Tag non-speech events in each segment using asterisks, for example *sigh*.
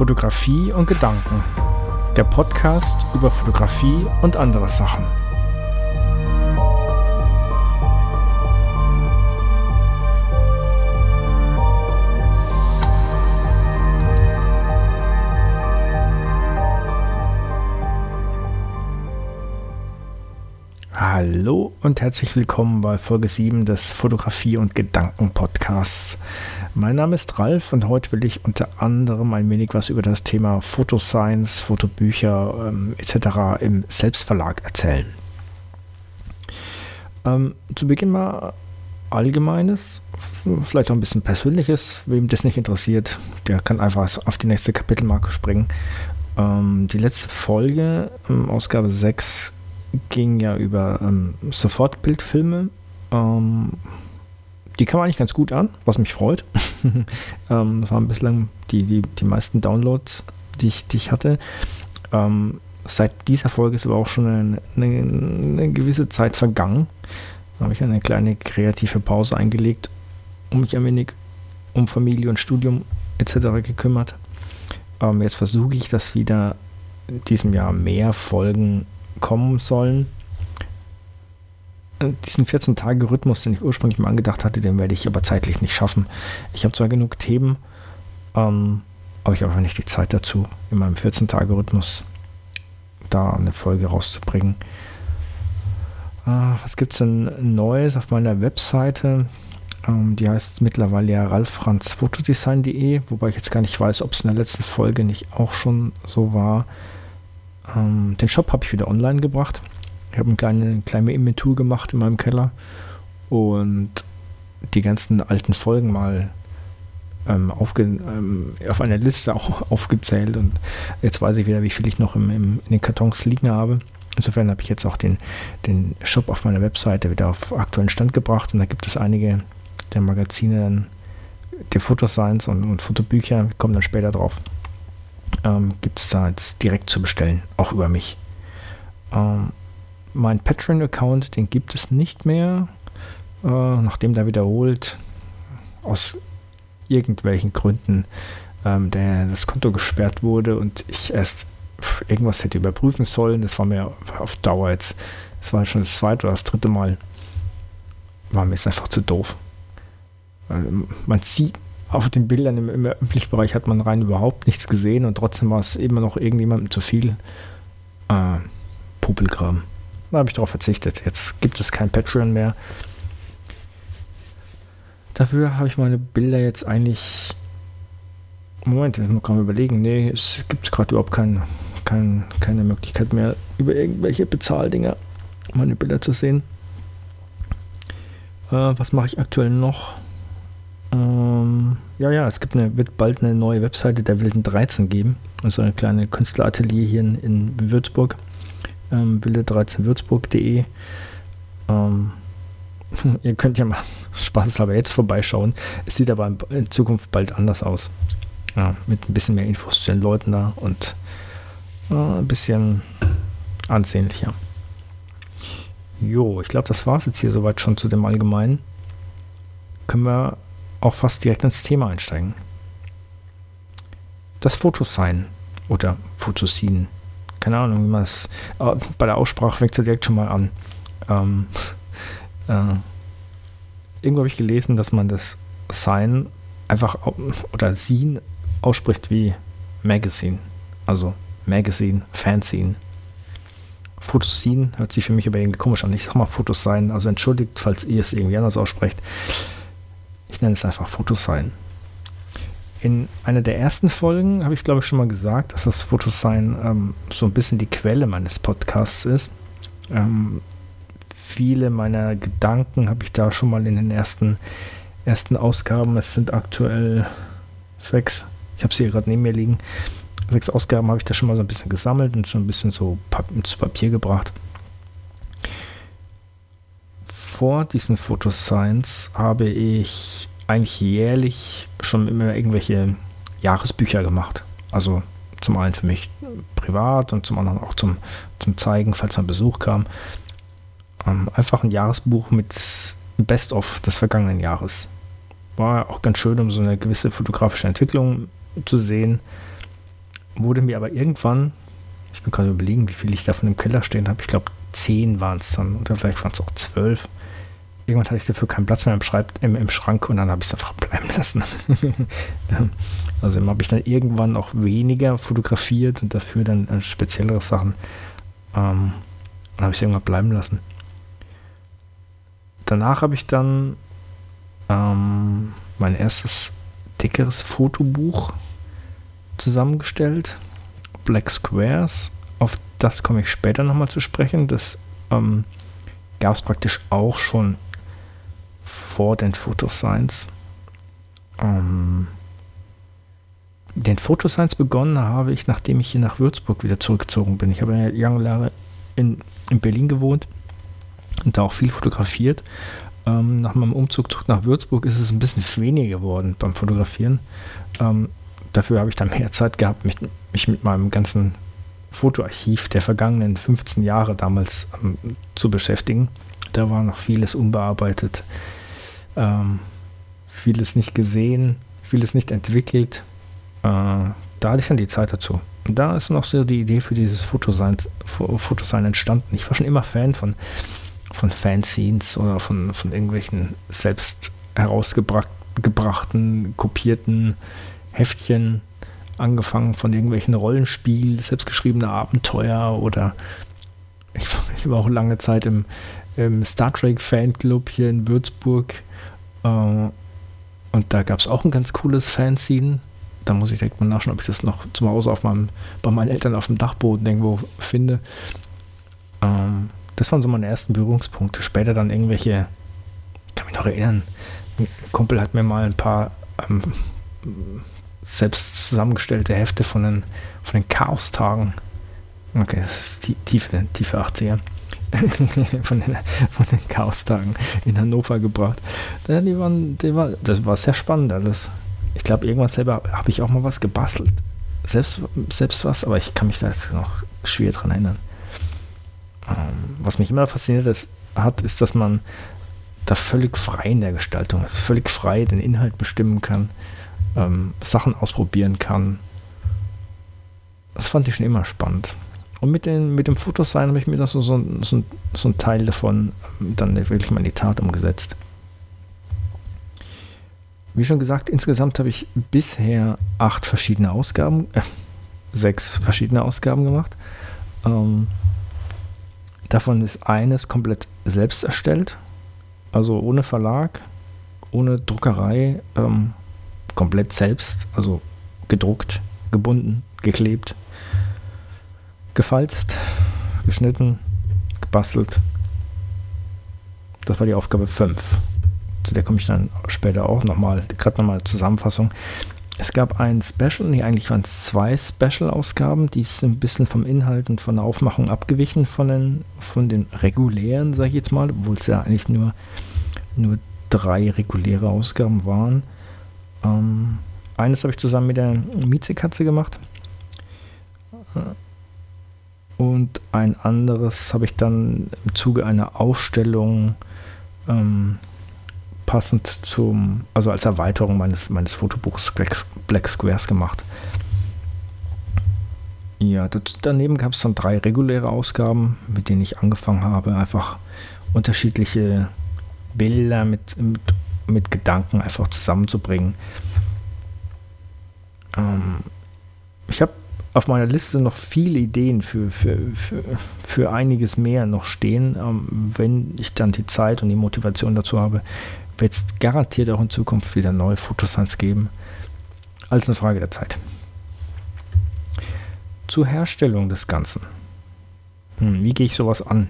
Fotografie und Gedanken. Der Podcast über Fotografie und andere Sachen. Hallo und herzlich willkommen bei Folge 7 des Fotografie und Gedanken Podcasts. Mein Name ist Ralf und heute will ich unter anderem ein wenig was über das Thema Fotoscience, Fotobücher ähm, etc. im Selbstverlag erzählen. Ähm, zu Beginn mal Allgemeines, vielleicht auch ein bisschen Persönliches. Wem das nicht interessiert, der kann einfach auf die nächste Kapitelmarke springen. Ähm, die letzte Folge, ähm, Ausgabe 6, ging ja über ähm, Sofortbildfilme. Ähm, die kam eigentlich ganz gut an, was mich freut. *laughs* ähm, das waren bislang die, die, die meisten Downloads, die ich, die ich hatte. Ähm, seit dieser Folge ist aber auch schon eine, eine, eine gewisse Zeit vergangen. Da habe ich eine kleine kreative Pause eingelegt, um mich ein wenig um Familie und Studium etc. gekümmert. Ähm, jetzt versuche ich, dass wieder in diesem Jahr mehr Folgen kommen sollen diesen 14-Tage-Rhythmus, den ich ursprünglich mal angedacht hatte, den werde ich aber zeitlich nicht schaffen. Ich habe zwar genug Themen, ähm, aber ich habe einfach nicht die Zeit dazu, in meinem 14-Tage-Rhythmus da eine Folge rauszubringen. Äh, was gibt es denn Neues auf meiner Webseite? Ähm, die heißt mittlerweile ja ralffranzfotodesign.de, wobei ich jetzt gar nicht weiß, ob es in der letzten Folge nicht auch schon so war. Ähm, den Shop habe ich wieder online gebracht. Ich habe eine kleine, kleine Inventur gemacht in meinem Keller und die ganzen alten Folgen mal ähm, aufge, ähm, auf einer Liste *laughs* auch aufgezählt und jetzt weiß ich wieder, wie viel ich noch im, im, in den Kartons liegen habe. Insofern habe ich jetzt auch den, den Shop auf meiner Webseite wieder auf aktuellen Stand gebracht und da gibt es einige der Magazine, die Fotoscience und, und Fotobücher, wir kommen dann später drauf, ähm, gibt es da jetzt direkt zu bestellen, auch über mich. Ähm, mein Patreon-Account, den gibt es nicht mehr, äh, nachdem da wiederholt aus irgendwelchen Gründen ähm, der, das Konto gesperrt wurde und ich erst irgendwas hätte überprüfen sollen. Das war mir auf Dauer jetzt, das war schon das zweite oder das dritte Mal, war mir jetzt einfach zu doof. Ähm, man sieht auf den Bildern im, im öffentlichen Bereich hat man rein überhaupt nichts gesehen und trotzdem war es immer noch irgendjemandem zu viel. Äh, Popelkram. Da habe ich darauf verzichtet. Jetzt gibt es kein Patreon mehr. Dafür habe ich meine Bilder jetzt eigentlich. Moment, ich muss gerade überlegen. Nee, es gibt gerade überhaupt kein, kein, keine Möglichkeit mehr, über irgendwelche Bezahldinger meine Bilder zu sehen. Äh, was mache ich aktuell noch? Ja, ja, es gibt eine, wird bald eine neue Webseite der Wilden 13 geben. Also eine kleine Künstleratelier hier in, in Würzburg ähm, wilde13würzburg.de. Ähm, *laughs* ihr könnt ja mal *laughs* spaßeshalber jetzt vorbeischauen. Es sieht aber in Zukunft bald anders aus. Ja, mit ein bisschen mehr Infos zu den Leuten da und äh, ein bisschen ansehnlicher. Jo, ich glaube, das war es jetzt hier soweit schon zu dem Allgemeinen. Können wir auch fast direkt ins Thema einsteigen. Das Fotosign oder Fotosin keine Ahnung, wie man es, äh, bei der Aussprache fängt es direkt schon mal an. Ähm, *laughs* äh, irgendwo habe ich gelesen, dass man das Sign einfach oder Scene ausspricht wie Magazine. Also Magazine, Fanzine. Fotoscene hört sich für mich aber irgendwie komisch an. Ich sag mal Fotosign. Also entschuldigt, falls ihr es irgendwie anders aussprecht. Ich nenne es einfach Fotosign. In einer der ersten Folgen habe ich, glaube ich, schon mal gesagt, dass das Fotosign ähm, so ein bisschen die Quelle meines Podcasts ist. Ähm, viele meiner Gedanken habe ich da schon mal in den ersten, ersten Ausgaben, es sind aktuell sechs, ich habe sie hier gerade neben mir liegen, sechs Ausgaben habe ich da schon mal so ein bisschen gesammelt und schon ein bisschen so zu Papier gebracht. Vor diesen Photoscience habe ich eigentlich jährlich schon immer irgendwelche Jahresbücher gemacht. Also zum einen für mich privat und zum anderen auch zum, zum Zeigen, falls ein Besuch kam. Ähm, einfach ein Jahresbuch mit Best-of des vergangenen Jahres. War auch ganz schön, um so eine gewisse fotografische Entwicklung zu sehen. wurde mir aber irgendwann, ich bin gerade überlegen, wie viel ich davon im Keller stehen habe. Ich glaube, zehn waren es dann oder vielleicht waren es auch zwölf. Irgendwann hatte ich dafür keinen Platz mehr im, Schreib im, im Schrank und dann habe ich es einfach *laughs* bleiben lassen. also habe ich dann irgendwann auch weniger fotografiert und dafür dann äh, speziellere Sachen. Ähm, dann habe ich es irgendwann bleiben lassen. Danach habe ich dann ähm, mein erstes dickeres Fotobuch zusammengestellt. Black Squares. Das komme ich später nochmal zu sprechen. Das ähm, gab es praktisch auch schon vor den Photoscience. Ähm, den Photoscience begonnen habe ich, nachdem ich hier nach Würzburg wieder zurückgezogen bin. Ich habe ja lange Jahre in, in Berlin gewohnt und da auch viel fotografiert. Ähm, nach meinem Umzug zurück nach Würzburg ist es ein bisschen weniger geworden beim Fotografieren. Ähm, dafür habe ich dann mehr Zeit gehabt, mich, mich mit meinem ganzen Fotoarchiv der vergangenen 15 Jahre damals ähm, zu beschäftigen. Da war noch vieles unbearbeitet ähm, vieles nicht gesehen, vieles nicht entwickelt. Äh, da hatte ich dann die Zeit dazu. Und da ist noch so die Idee für dieses Fotosign, Fotosign entstanden. Ich war schon immer Fan von, von Fanscenes oder von, von irgendwelchen selbst herausgebrachten, kopierten Heftchen, angefangen von irgendwelchen Rollenspielen, selbstgeschriebene Abenteuer oder ich, ich war auch lange Zeit im, im Star Trek Fanclub hier in Würzburg äh, und da gab es auch ein ganz cooles Fanzine. Da muss ich direkt mal nachschauen, ob ich das noch zu Hause auf meinem, bei meinen Eltern auf dem Dachboden irgendwo finde. Ähm, das waren so meine ersten Berührungspunkte. Später dann irgendwelche, kann mich noch erinnern, ein Kumpel hat mir mal ein paar ähm, selbst zusammengestellte Hefte von den, von den Chaos-Tagen. Okay, das ist die tiefe, tiefe 80er. *laughs* von, den, von den Chaostagen in Hannover gebracht. Ja, die waren, die war, das war sehr spannend alles. Ich glaube, irgendwann selber habe ich auch mal was gebastelt. Selbst, selbst was, aber ich kann mich da jetzt noch schwer dran erinnern. Ähm, was mich immer fasziniert ist, hat, ist, dass man da völlig frei in der Gestaltung ist, völlig frei den Inhalt bestimmen kann, ähm, Sachen ausprobieren kann. Das fand ich schon immer spannend. Und mit, den, mit dem Fotosign habe ich mir das so, so, so, so ein Teil davon dann wirklich mal in die Tat umgesetzt. Wie schon gesagt, insgesamt habe ich bisher acht verschiedene Ausgaben, äh, sechs verschiedene Ausgaben gemacht. Ähm, davon ist eines komplett selbst erstellt, also ohne Verlag, ohne Druckerei, ähm, komplett selbst, also gedruckt, gebunden, geklebt gefalzt, geschnitten, gebastelt. Das war die Aufgabe 5. Zu der komme ich dann später auch nochmal, gerade nochmal Zusammenfassung. Es gab ein Special, nee, eigentlich waren es zwei Special-Ausgaben, die sind ein bisschen vom Inhalt und von der Aufmachung abgewichen von den, von den regulären, sage ich jetzt mal, obwohl es ja eigentlich nur, nur drei reguläre Ausgaben waren. Ähm, eines habe ich zusammen mit der Miezekatze gemacht. Und ein anderes habe ich dann im Zuge einer Ausstellung ähm, passend zum, also als Erweiterung meines, meines Fotobuchs Black, Black Squares gemacht. Ja, daneben gab es dann drei reguläre Ausgaben, mit denen ich angefangen habe, einfach unterschiedliche Bilder mit, mit, mit Gedanken einfach zusammenzubringen. Ähm, ich habe auf meiner Liste noch viele Ideen für, für, für, für einiges mehr noch stehen. Ähm, wenn ich dann die Zeit und die Motivation dazu habe, wird es garantiert auch in Zukunft wieder neue Fotoscience geben. Als eine Frage der Zeit. Zur Herstellung des Ganzen. Hm, wie gehe ich sowas an?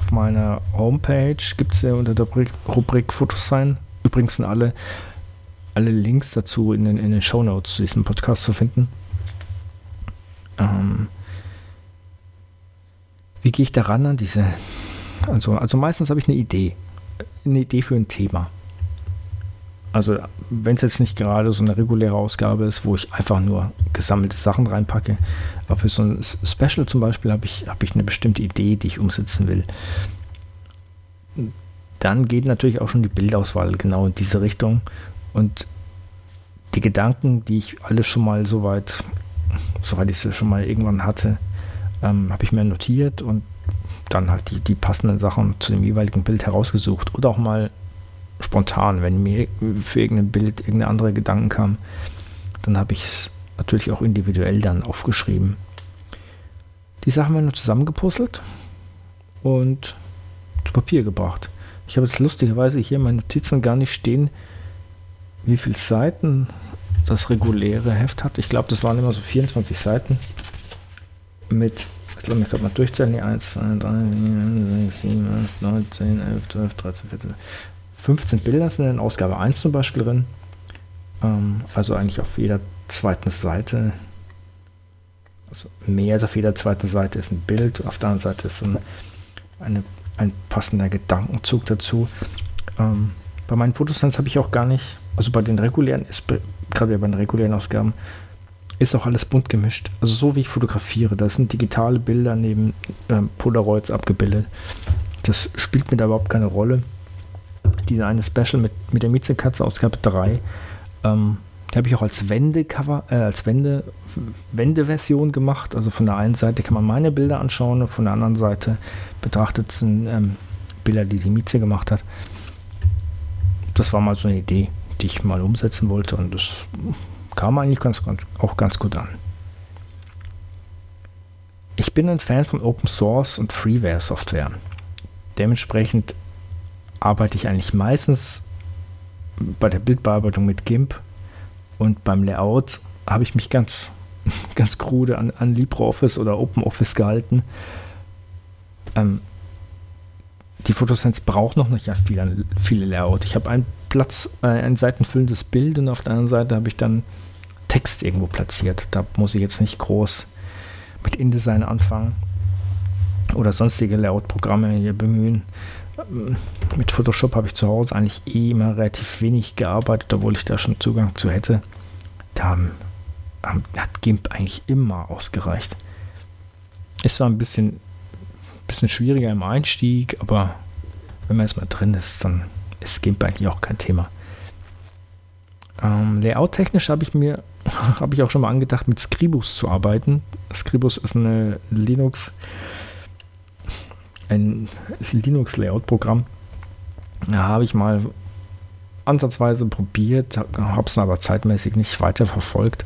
Auf meiner Homepage gibt es ja unter der Rubrik Fotosign. Übrigens sind alle alle Links dazu in den, in den Show Notes zu diesem Podcast zu finden. Ähm, wie gehe ich daran an diese? Also, also meistens habe ich eine Idee. Eine Idee für ein Thema. Also, wenn es jetzt nicht gerade so eine reguläre Ausgabe ist, wo ich einfach nur gesammelte Sachen reinpacke, aber für so ein Special zum Beispiel habe ich, hab ich eine bestimmte Idee, die ich umsetzen will. Dann geht natürlich auch schon die Bildauswahl genau in diese Richtung und die Gedanken, die ich alle schon mal soweit, soweit ich sie schon mal irgendwann hatte, ähm, habe ich mir notiert und dann halt die, die passenden Sachen zu dem jeweiligen Bild herausgesucht. Oder auch mal spontan, wenn mir für irgendein Bild irgendeine andere Gedanken kam, dann habe ich es natürlich auch individuell dann aufgeschrieben. Die Sachen werden zusammengepuzzelt und zu Papier gebracht. Ich habe jetzt lustigerweise hier in meinen Notizen gar nicht stehen, wie viele Seiten das reguläre Heft hat. Ich glaube, das waren immer so 24 Seiten mit, ich glaube, ich kann mal durchzählen, die 1, 2, 3, 4, 6, 7, 8, 9, 10, 11, 12, 13, 14, 15 Bilder sind in Ausgabe 1 zum Beispiel drin. Ähm, also eigentlich auf jeder zweiten Seite, also mehr als auf jeder zweiten Seite ist ein Bild, auf der anderen Seite ist dann eine, ein passender Gedankenzug dazu. Ähm, bei meinen Fotosens habe ich auch gar nicht, also bei den regulären, ist gerade bei den regulären Ausgaben, ist auch alles bunt gemischt. Also so wie ich fotografiere, da sind digitale Bilder neben ähm, Polaroids abgebildet. Das spielt mir da überhaupt keine Rolle. Diese eine Special mit, mit der Mietzekatze Ausgabe 3, ähm, die habe ich auch als Wendecover, äh, als Wende, Wendeversion gemacht. Also von der einen Seite kann man meine Bilder anschauen und von der anderen Seite betrachtet sind ähm, Bilder, die die Mieze gemacht hat. Das war mal so eine Idee, die ich mal umsetzen wollte und das kam eigentlich ganz, ganz, auch ganz gut an. Ich bin ein Fan von Open Source und Freeware Software. Dementsprechend arbeite ich eigentlich meistens bei der Bildbearbeitung mit GIMP und beim Layout habe ich mich ganz, *laughs* ganz krude an, an LibreOffice oder OpenOffice gehalten. Ähm, die Photoscience braucht noch nicht viele, viele Layout. Ich habe einen Platz, äh, ein seitenfüllendes Bild und auf der anderen Seite habe ich dann Text irgendwo platziert. Da muss ich jetzt nicht groß mit InDesign anfangen oder sonstige Layout-Programme hier bemühen. Mit Photoshop habe ich zu Hause eigentlich eh immer relativ wenig gearbeitet, obwohl ich da schon Zugang zu hätte. Da hat GIMP eigentlich immer ausgereicht. Es war ein bisschen, bisschen schwieriger im Einstieg, aber wenn man erstmal drin ist, dann ist GIMP eigentlich auch kein Thema. Ähm, Layout-technisch habe ich mir, *laughs* habe ich auch schon mal angedacht, mit Scribus zu arbeiten. Scribus ist eine Linux- ein Linux-Layout-Programm. Habe ich mal ansatzweise probiert, habe es aber zeitmäßig nicht weiter verfolgt.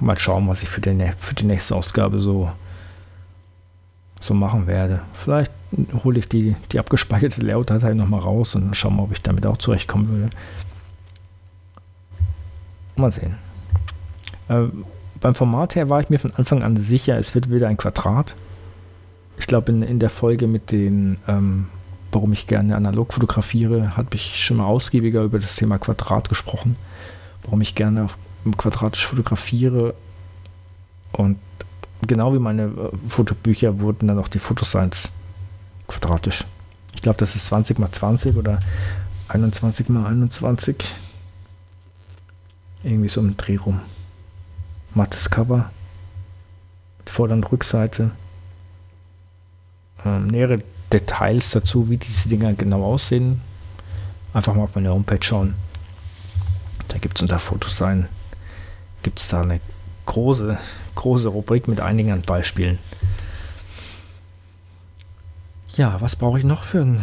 Mal schauen, was ich für die, für die nächste Ausgabe so, so machen werde. Vielleicht hole ich die, die abgespeicherte Layout-Datei nochmal raus und schauen mal, ob ich damit auch zurechtkommen würde. Mal sehen. Äh, beim Format her war ich mir von Anfang an sicher, es wird wieder ein Quadrat ich glaube, in, in der Folge mit den, ähm, warum ich gerne analog fotografiere, habe ich schon mal ausgiebiger über das Thema Quadrat gesprochen. Warum ich gerne auf, quadratisch fotografiere. Und genau wie meine äh, Fotobücher wurden dann auch die Fotoscience quadratisch. Ich glaube, das ist 20 mal 20 oder 21 mal 21. Irgendwie so im Dreh rum. Mattes Cover. Vorder- und Rückseite ähm, nähere Details dazu, wie diese Dinger genau aussehen, einfach mal auf meine Homepage schauen. Da gibt es unter Fotos sein, gibt es da eine große, große Rubrik mit einigen Beispielen. Ja, was brauche ich noch für, ein,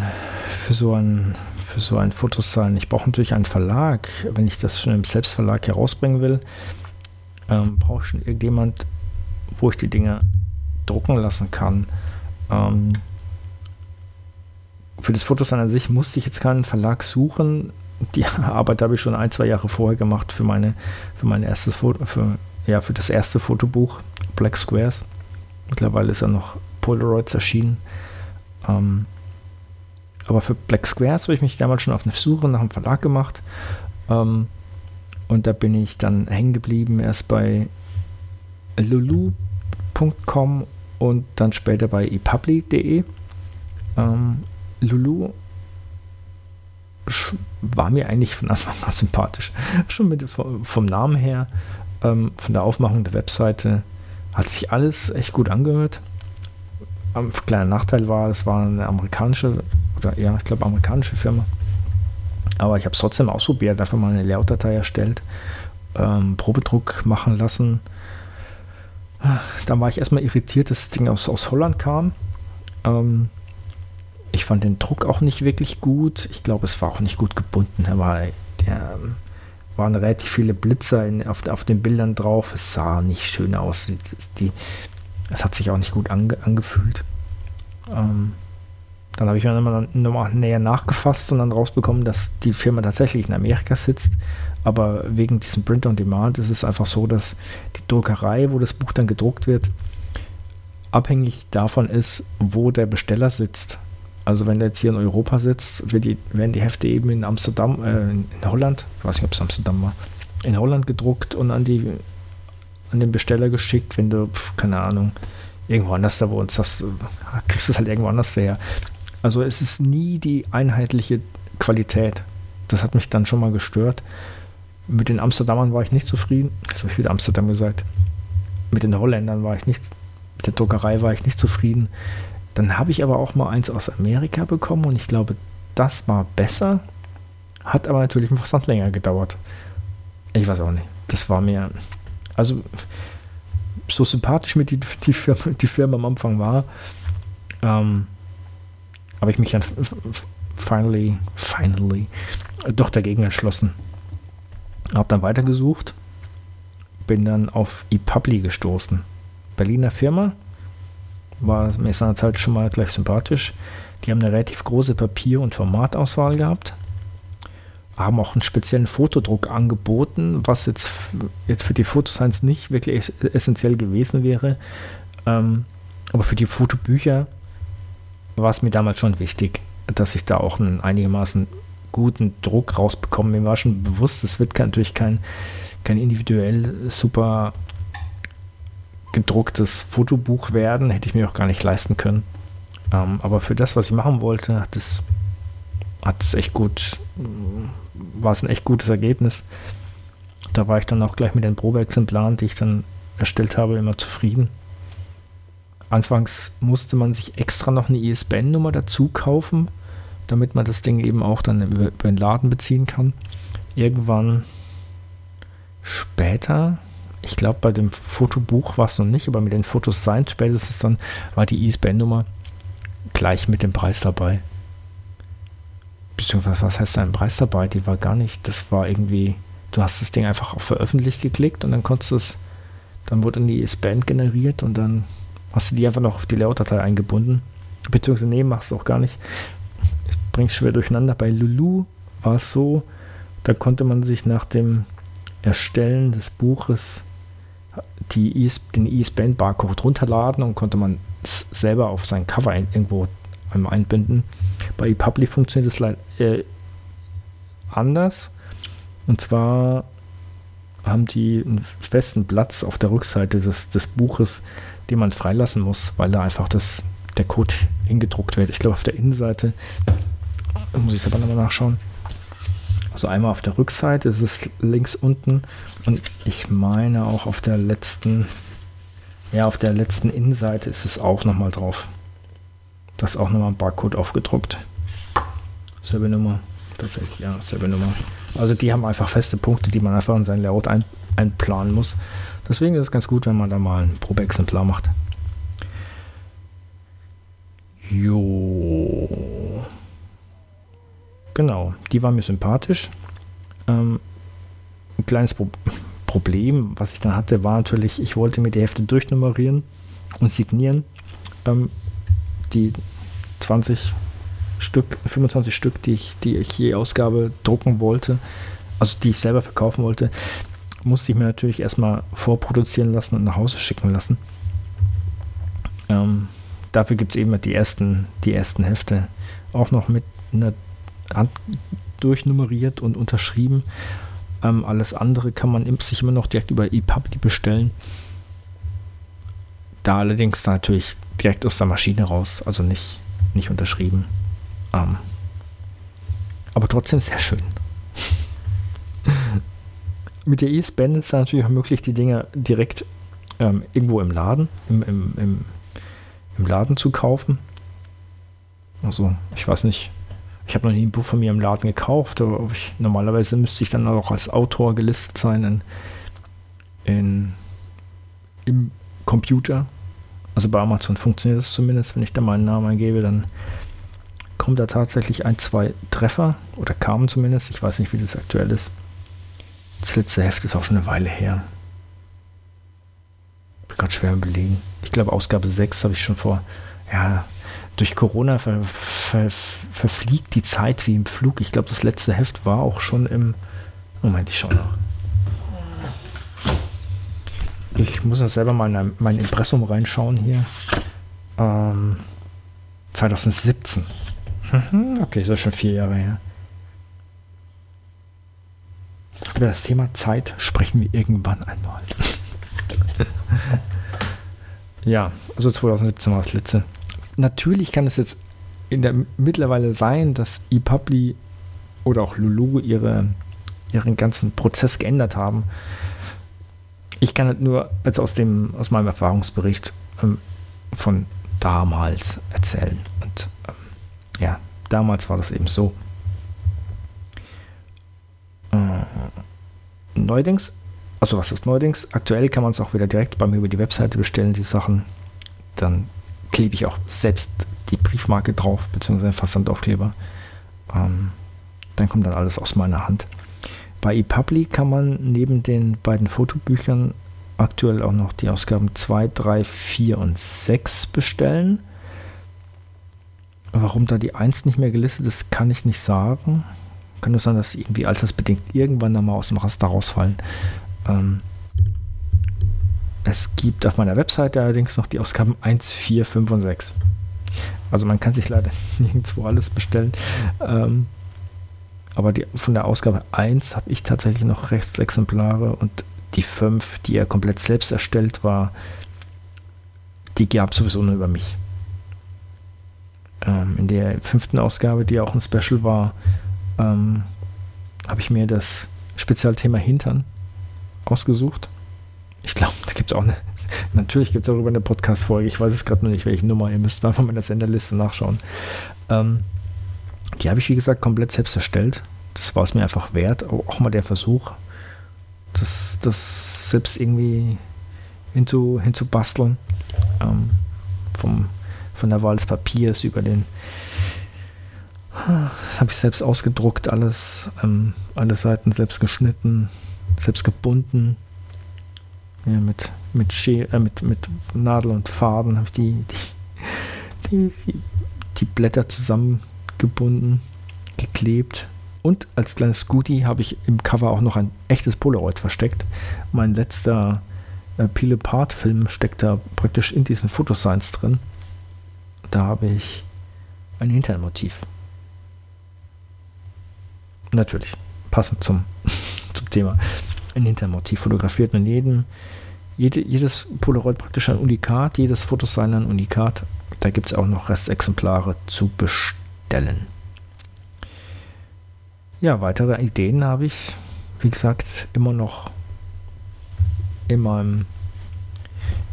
für so ein für so ein Fotosign? Ich brauche natürlich einen Verlag. Wenn ich das schon im Selbstverlag herausbringen will, ähm, brauche ich schon irgendjemand, wo ich die Dinge drucken lassen kann. Ähm, für das Fotosign an sich musste ich jetzt keinen Verlag suchen. Die *laughs* Arbeit habe ich schon ein, zwei Jahre vorher gemacht für meine, für mein erstes Foto, für, ja, für das erste Fotobuch, Black Squares. Mittlerweile ist er noch Polaroids erschienen. Ähm, aber für Black Squares habe ich mich damals schon auf eine Suche nach einem Verlag gemacht. Ähm, und da bin ich dann hängen geblieben, erst bei lulu.com und dann später bei epubli.de. Ähm, Lulu war mir eigentlich von Anfang an *laughs* sympathisch. Schon mit, vom Namen her, ähm, von der Aufmachung der Webseite, hat sich alles echt gut angehört. Ein kleiner Nachteil war, es war eine amerikanische, oder ja, ich glaube amerikanische Firma. Aber ich habe es trotzdem ausprobiert, einfach mal eine Layout-Datei erstellt, ähm, Probedruck machen lassen. Dann war ich erstmal irritiert, dass das Ding aus, aus Holland kam. Ähm, ich fand den Druck auch nicht wirklich gut. Ich glaube, es war auch nicht gut gebunden. Da war, der, waren relativ viele Blitzer in, auf, auf den Bildern drauf. Es sah nicht schön aus. Es hat sich auch nicht gut ange, angefühlt. Ähm, dann habe ich mir nochmal, nochmal näher nachgefasst und dann rausbekommen, dass die Firma tatsächlich in Amerika sitzt. Aber wegen diesem Print on Demand ist es einfach so, dass die Druckerei, wo das Buch dann gedruckt wird, abhängig davon ist, wo der Besteller sitzt. Also wenn der jetzt hier in Europa sitzt, die, werden die Hefte eben in Amsterdam, äh, in Holland, ich weiß nicht, ob es Amsterdam war, in Holland gedruckt und an die an den Besteller geschickt, wenn du, keine Ahnung, irgendwo anders da wohnst, hast, kriegst du es halt irgendwo anders her. Also es ist nie die einheitliche Qualität. Das hat mich dann schon mal gestört. Mit den Amsterdamern war ich nicht zufrieden. Jetzt habe ich wieder Amsterdam gesagt. Mit den Holländern war ich nicht, mit der Druckerei war ich nicht zufrieden. Dann habe ich aber auch mal eins aus Amerika bekommen und ich glaube, das war besser. Hat aber natürlich ein Versand länger gedauert. Ich weiß auch nicht. Das war mir, also so sympathisch mit die, die, Firma, die Firma am Anfang war, ähm, habe ich mich dann finally, finally doch dagegen entschlossen. Habe dann weitergesucht, bin dann auf ePubli gestoßen. Berliner Firma, war mir seinerzeit schon mal gleich sympathisch. Die haben eine relativ große Papier- und Formatauswahl gehabt. Haben auch einen speziellen Fotodruck angeboten, was jetzt, jetzt für die Fotoscience nicht wirklich essentiell gewesen wäre. Ähm, aber für die Fotobücher war es mir damals schon wichtig, dass ich da auch einen einigermaßen guten Druck rausbekomme. Mir war schon bewusst, es wird natürlich kein, kein individuell super gedrucktes Fotobuch werden, hätte ich mir auch gar nicht leisten können. Ähm, aber für das, was ich machen wollte, hat es, hat es echt gut, war es ein echt gutes Ergebnis. Da war ich dann auch gleich mit den Probeexemplaren, die ich dann erstellt habe, immer zufrieden. Anfangs musste man sich extra noch eine ISBN-Nummer dazu kaufen, damit man das Ding eben auch dann über, den Laden beziehen kann. Irgendwann später, ich glaube, bei dem Fotobuch war es noch nicht, aber mit den Fotos Science spätestens dann war die ISBN-Nummer gleich mit dem Preis dabei. Beziehungsweise, was heißt da ein Preis dabei? Die war gar nicht, das war irgendwie, du hast das Ding einfach auf veröffentlicht geklickt und dann konntest es, dann wurde eine ISBN generiert und dann hast du die einfach noch auf die Layout-Datei eingebunden. Beziehungsweise, nee, machst du auch gar nicht. Das bringst schwer durcheinander. Bei Lulu war es so, da konnte man sich nach dem Erstellen des Buches die IS, den ISBN-Barcode runterladen und konnte man es selber auf sein Cover ein, irgendwo einbinden. Bei ePubli funktioniert es äh, anders. Und zwar haben die einen festen Platz auf der Rückseite des, des Buches, den man freilassen muss, weil da einfach das, der Code hingedruckt wird. Ich glaube, auf der Innenseite, muss ich selber nochmal nachschauen, also einmal auf der Rückseite ist es links unten und ich meine auch auf der letzten, ja, auf der letzten Innenseite ist es auch nochmal drauf. Da ist auch nochmal ein Barcode aufgedruckt. Selbe Nummer. Tatsächlich, ja, selbe Nummer. Also die haben einfach feste Punkte, die man einfach in sein Layout ein, einplanen muss. Deswegen ist es ganz gut, wenn man da mal ein Probeexemplar macht. Jo. Genau, die war mir sympathisch. Ähm, ein kleines Pro Problem, was ich dann hatte, war natürlich, ich wollte mir die Hefte durchnummerieren und signieren. Ähm, die 20 Stück, 25 Stück, die ich, die ich je Ausgabe drucken wollte, also die ich selber verkaufen wollte, musste ich mir natürlich erstmal vorproduzieren lassen und nach Hause schicken lassen. Ähm, dafür gibt es eben die ersten, die ersten Hefte auch noch mit einer durchnummeriert und unterschrieben. Ähm, alles andere kann man sich immer noch direkt über ePubli bestellen. Da allerdings natürlich direkt aus der Maschine raus, also nicht, nicht unterschrieben. Ähm, aber trotzdem sehr schön. Mit der ESPN ist es natürlich auch möglich, die Dinge direkt ähm, irgendwo im Laden, im, im, im, im Laden zu kaufen. Also, ich weiß nicht, Ich habe noch nie ein Buch von mir im Laden gekauft, aber ich, normalerweise müsste ich dann auch als Autor gelistet sein in, in, im Computer. Also bei Amazon funktioniert das zumindest. Wenn ich da meinen Namen eingebe, dann kommen da tatsächlich ein, zwei Treffer oder kamen zumindest. Ich weiß nicht, wie das aktuell ist. Das letzte Heft ist auch schon eine Weile her. Bin gerade schwer überlegen. Ich glaube, Ausgabe 6 habe ich schon vor, ja, durch Corona ver, ver, verfliegt die Zeit wie im Flug. Ich glaube, das letzte Heft war auch schon im. Moment, ich schaue nach. Ich muss noch selber mal in mein Impressum reinschauen hier. Ähm, 2017. Mhm, okay, das ist schon vier Jahre her. Über das Thema Zeit sprechen wir irgendwann einmal. *laughs* ja, also 2017 war das letzte natürlich kann es jetzt in der mittlerweile sein, dass ePubli oder auch Lulu ihre, ihren ganzen Prozess geändert haben. Ich kann halt nur als aus dem aus meinem Erfahrungsbericht ähm, von damals erzählen. Und damals war das eben so. Äh, neuerdings, also was ist neuerdings? Aktuell kann man es auch wieder direkt bei mir über die Webseite bestellen, die Sachen. Dann klebe ich auch selbst die Briefmarke drauf, beziehungsweise Versandaufkleber. Ähm, dann kommt dann alles aus meiner Hand. Bei ePubli kann man neben den beiden Fotobüchern aktuell auch noch die Ausgaben 2, 3, 4 und 6 bestellen. Warum da die 1 nicht mehr gelistet ist, kann ich nicht sagen. Kann nur sein, dass irgendwie altersbedingt irgendwann dann mal aus dem Raster rausfallen. Ähm, es gibt auf meiner Webseite allerdings noch die Ausgaben 1, 4, 5 und 6. Also man kann sich leider *laughs* nirgendwo alles bestellen. Ähm, aber die, von der Ausgabe 1 habe ich tatsächlich noch Rechtsexemplare und die 5, die er komplett selbst erstellt war, die gab es sowieso nur über mich. Ähm, in der fünften Ausgabe, die auch ein Special war, ähm, habe ich mir das Spezialthema Hintern ausgesucht ich glaube, da gibt es auch eine. *laughs* Natürlich gibt es darüber eine Podcast-Folge. Ich weiß es gerade noch nicht, welche Nummer. Ihr müsst einfach mal in der Senderliste nachschauen. Ähm, die habe ich, wie gesagt, komplett selbst erstellt. Das war es mir einfach wert. Auch mal der Versuch, das, das selbst irgendwie hinzu, hinzubasteln. Ähm, vom, von der Wahl des Papiers über den. *sighs* Habe ich selbst ausgedruckt, alles, ähm, alle Seiten selbst geschnitten, selbst gebunden ja, mit, mit, Schere, äh, mit, mit Nadel und Faden habe ich die, die, die, die Blätter zusammengebunden, geklebt. Und als kleines Goodie habe ich im Cover auch noch ein echtes Polaroid versteckt. Mein letzter äh, Peel Apart Film steckt da praktisch in diesen Fotoscience drin. Da habe ich ein Hinternmotiv. Natürlich, passend zum, *laughs* zum Thema. Ein Hintermotiv fotografiert in jedem jede, jedes Polaroid praktisch ein Unikat, jedes Fotosign ein Unikat. Da gibt es auch noch Restexemplare zu bestellen. Ja, weitere Ideen habe ich, wie gesagt, immer noch in meinem,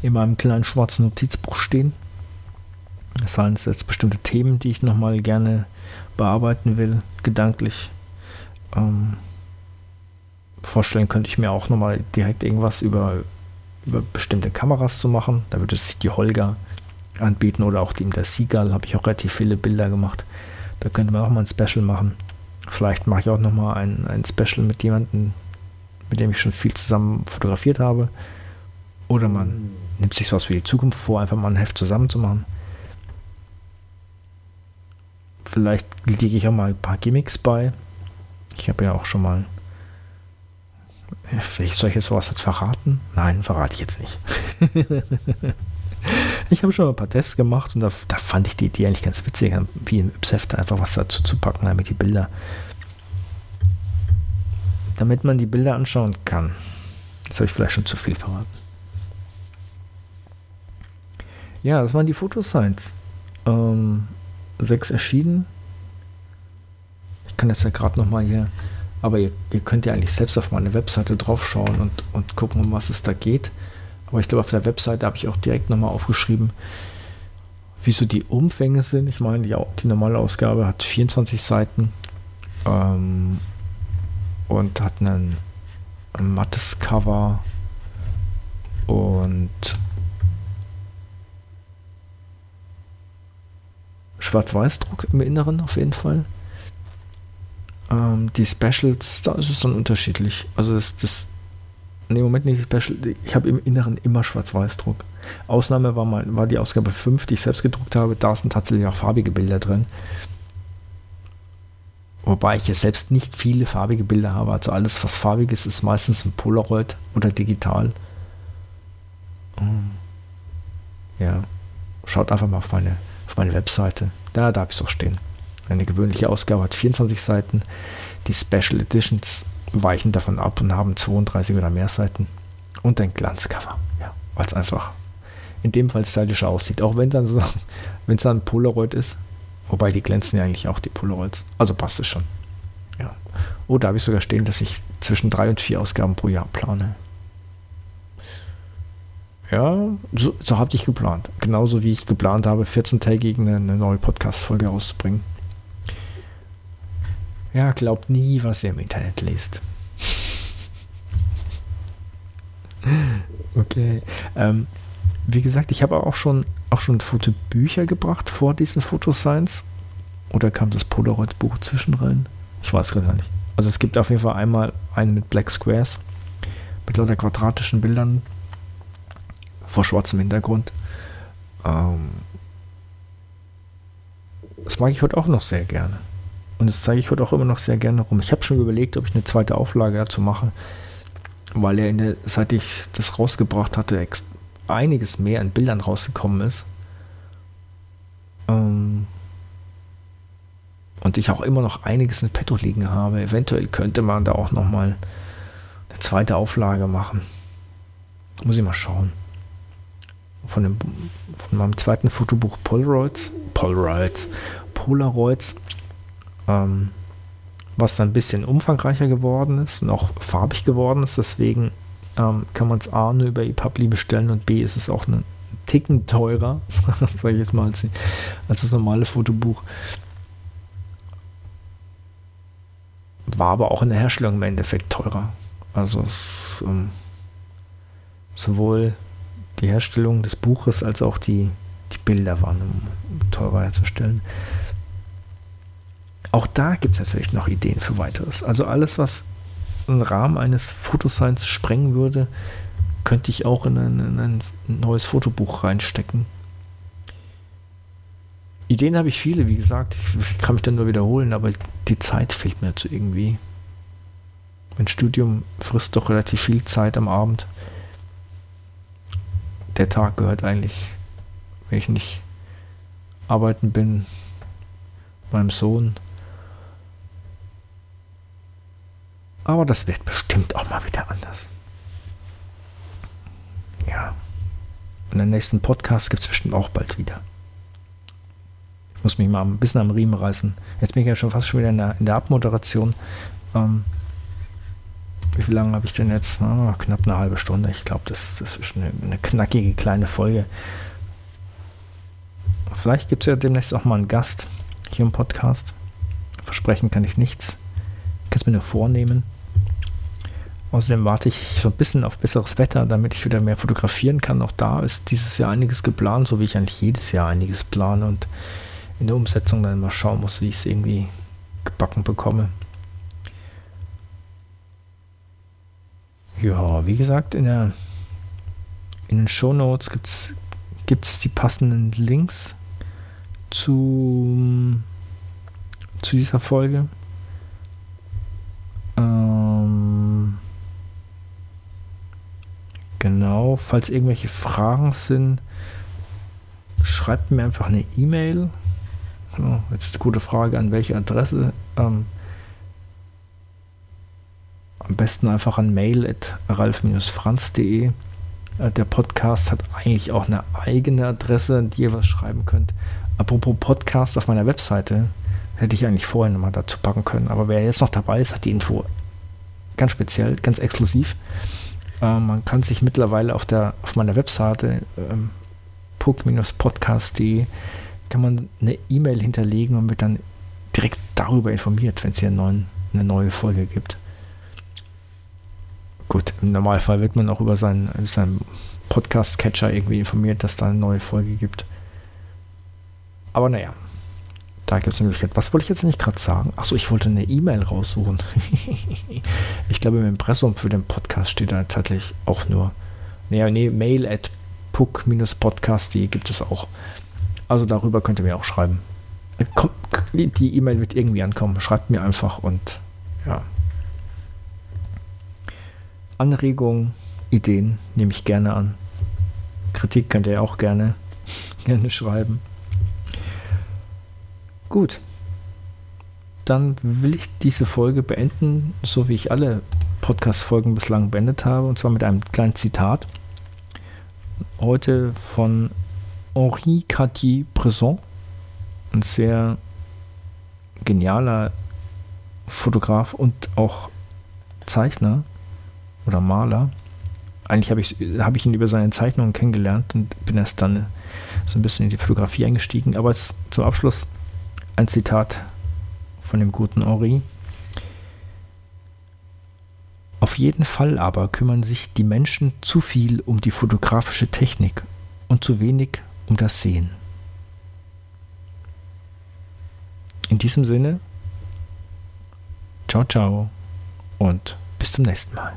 in meinem kleinen schwarzen Notizbuch stehen. Es seien es jetzt bestimmte Themen, die ich nochmal gerne bearbeiten will, gedanklich. Ähm, vorstellen könnte ich mir auch nochmal direkt irgendwas über über bestimmte Kameras zu machen. Da würde es die Holger anbieten oder auch die der Seagull habe ich auch relativ viele Bilder gemacht. Da könnte man auch mal ein Special machen. Vielleicht mache ich auch noch mal ein, ein Special mit jemandem, mit dem ich schon viel zusammen fotografiert habe. Oder man nimmt sich sowas für die Zukunft vor, einfach mal ein Heft zusammen zu machen. Vielleicht lege ich auch mal ein paar Gimmicks bei. Ich habe ja auch schon mal Vielleicht soll ich jetzt was verraten? Nein, verrate ich jetzt nicht. *laughs* ich habe schon ein paar Tests gemacht und da, da, fand ich die Idee eigentlich ganz witzig, wie im Ypsheft einfach was dazu zu packen, damit die Bilder, damit man die Bilder anschauen kann. Das habe ich vielleicht schon zu viel verraten. Ja, das waren die Fotoscience. Ähm, sechs erschienen. Ich kann das ja gerade noch mal hier aber ihr, ihr, könnt ja eigentlich selbst auf meine Webseite draufschauen und, und gucken, um was es da geht. Aber ich glaube, auf der Webseite habe ich auch direkt nochmal aufgeschrieben, wieso die Umfänge sind. Ich meine, die, die normale Ausgabe hat 24 Seiten ähm, und hat einen, ein mattes Cover und Schwarz-Weiß-Druck im Inneren auf jeden Fall. Ähm, die Specials, da ist es dann unterschiedlich. Also das, das Ne, Moment nicht Special. Ich habe im Inneren immer Schwarz-Weiß-Druck. Ausnahme war, mal, war die Ausgabe 5, die ich selbst gedruckt habe. Da sind tatsächlich auch farbige Bilder drin. Wobei ich ja selbst nicht viele farbige Bilder habe. Also alles, was farbig ist, ist meistens ein Polaroid oder digital. Hm. Ja, schaut einfach mal auf meine, auf meine Webseite. Da, da habe ich es auch stehen. Eine gewöhnliche Ausgabe hat 24 Seiten. Die Special Editions weichen davon ab und haben 32 oder mehr Seiten und ein Glanzcover. Ja, weil es einfach in dem Fall stylischer aussieht. Auch wenn dann so, *laughs* es dann Polaroid ist, wobei die glänzen ja eigentlich auch die Polaroids. Also passt es schon. Ja. Oh, da habe ich sogar stehen, dass ich zwischen drei und vier Ausgaben pro Jahr plane. Ja, so, so habe ich geplant. Genauso wie ich geplant habe, 14-tägig eine, eine neue Podcast-Folge rauszubringen. Ja, glaubt nie, was ihr im Internet lest. *laughs* okay. Ähm, wie gesagt, ich habe auch schon, auch schon Fotobücher gebracht vor diesen Fotoscience. Oder kam das Polaroid-Buch zwischen rein? Ich weiß gerade nicht. Also es gibt auf jeden Fall einmal einen mit Black Squares, mit lauter quadratischen Bildern vor schwarzem Hintergrund. Ähm, das mag ich heute auch noch sehr gerne. Und das zeige ich heute auch immer noch sehr gerne rum. Ich habe schon überlegt, ob ich eine zweite Auflage dazu mache, weil ja der, seit ich das rausgebracht hatte, einiges mehr an Bildern rausgekommen ist. Ähm und ich auch immer noch einiges in petto liegen habe. Eventuell könnte man da auch noch mal eine zweite Auflage machen. Muss ich mal schauen. Von, dem, von meinem zweiten Fotobuch Polaroids, Polaroids, Polaroids ähm, was dann ein bisschen umfangreicher geworden ist und auch farbig geworden ist. Deswegen ähm, kann man es A nur über ePubli bestellen und B ist es auch einen Ticken teurer, *laughs* sage ich jetzt mal, als, als das normale Fotobuch. War aber auch in der Herstellung im Endeffekt teurer. Also es, ähm, sowohl die Herstellung des Buches als auch die, die Bilder waren um teurer herzustellen. Auch da gibt es natürlich noch Ideen für weiteres. Also alles, was einen Rahmen eines Fotoscience sprengen würde, könnte ich auch in ein, in ein neues Fotobuch reinstecken. Ideen habe ich viele, wie gesagt. Ich kann mich dann nur wiederholen, aber die Zeit fehlt mir zu irgendwie. Mein Studium frisst doch relativ viel Zeit am Abend. Der Tag gehört eigentlich, wenn ich nicht arbeiten bin, meinem Sohn Aber das wird bestimmt auch mal wieder anders. Ja. Und den nächsten Podcast gibt es bestimmt auch bald wieder. Ich muss mich mal ein bisschen am Riemen reißen. Jetzt bin ich ja schon fast schon wieder in der, in der Abmoderation. Ähm, wie lange habe ich denn jetzt? Oh, knapp eine halbe Stunde. Ich glaube, das, das ist eine, eine knackige kleine Folge. Vielleicht gibt es ja demnächst auch mal einen Gast hier im Podcast. Versprechen kann ich nichts. Ich kann es mir nur vornehmen. Außerdem warte ich so ein bisschen auf besseres Wetter, damit ich wieder mehr fotografieren kann. Auch da ist dieses Jahr einiges geplant, so wie ich eigentlich jedes Jahr einiges plane und in der Umsetzung dann mal schauen muss, wie ich es irgendwie gebacken bekomme. Ja, wie gesagt, in, der, in den Show Notes gibt es die passenden Links zu, zu dieser Folge. Ähm, Genau, falls irgendwelche Fragen sind, schreibt mir einfach eine E-Mail. So, jetzt gute Frage, an welche Adresse. Ähm, am besten einfach an mail.ralf-franz.de. Äh, der Podcast hat eigentlich auch eine eigene Adresse, die ihr was schreiben könnt. Apropos Podcast auf meiner Webseite, hätte ich eigentlich vorher nochmal dazu packen können. Aber wer jetzt noch dabei ist, hat die Info ganz speziell, ganz exklusiv. Äh, man kann sich mittlerweile auf, der, auf meiner Webseite ähm, puck-podcast.de kann man eine E-Mail hinterlegen und wird dann direkt darüber informiert, wenn es hier eine neue Folge gibt. Gut, im Normalfall wird man auch über seinen, seinen Podcast-Catcher irgendwie informiert, dass da eine neue Folge gibt. Aber naja, da gibt es eine Möglichkeit. Was wollte ich jetzt nicht gerade sagen? Achso, ich wollte eine E-Mail raussuchen. *laughs* ich glaube, im Impressum für den Podcast steht da tatsächlich auch nur. Nee, nee mail at puck-podcast.de gibt es auch. Also darüber könnt ihr mir auch schreiben. Die E-Mail wird irgendwie ankommen. Schreibt mir einfach und ja. Anregungen, Ideen nehme ich gerne an. Kritik könnt ihr auch gerne, *laughs* gerne schreiben. Gut. Dann will ich diese Folge beenden, so wie ich alle Podcast-Folgen bislang beendet habe, und zwar mit einem kleinen Zitat. Heute von Henri Cartier-Bresson, ein sehr genialer Fotograf und auch Zeichner oder Maler. Eigentlich habe ich, hab ich ihn über seine Zeichnungen kennengelernt und bin erst dann so ein bisschen in die Fotografie eingestiegen. Aber es, zum Abschluss ein Zitat von dem guten Henri. Auf jeden Fall aber kümmern sich die Menschen zu viel um die fotografische Technik und zu wenig um das Sehen. In diesem Sinne, ciao, ciao und bis zum nächsten Mal.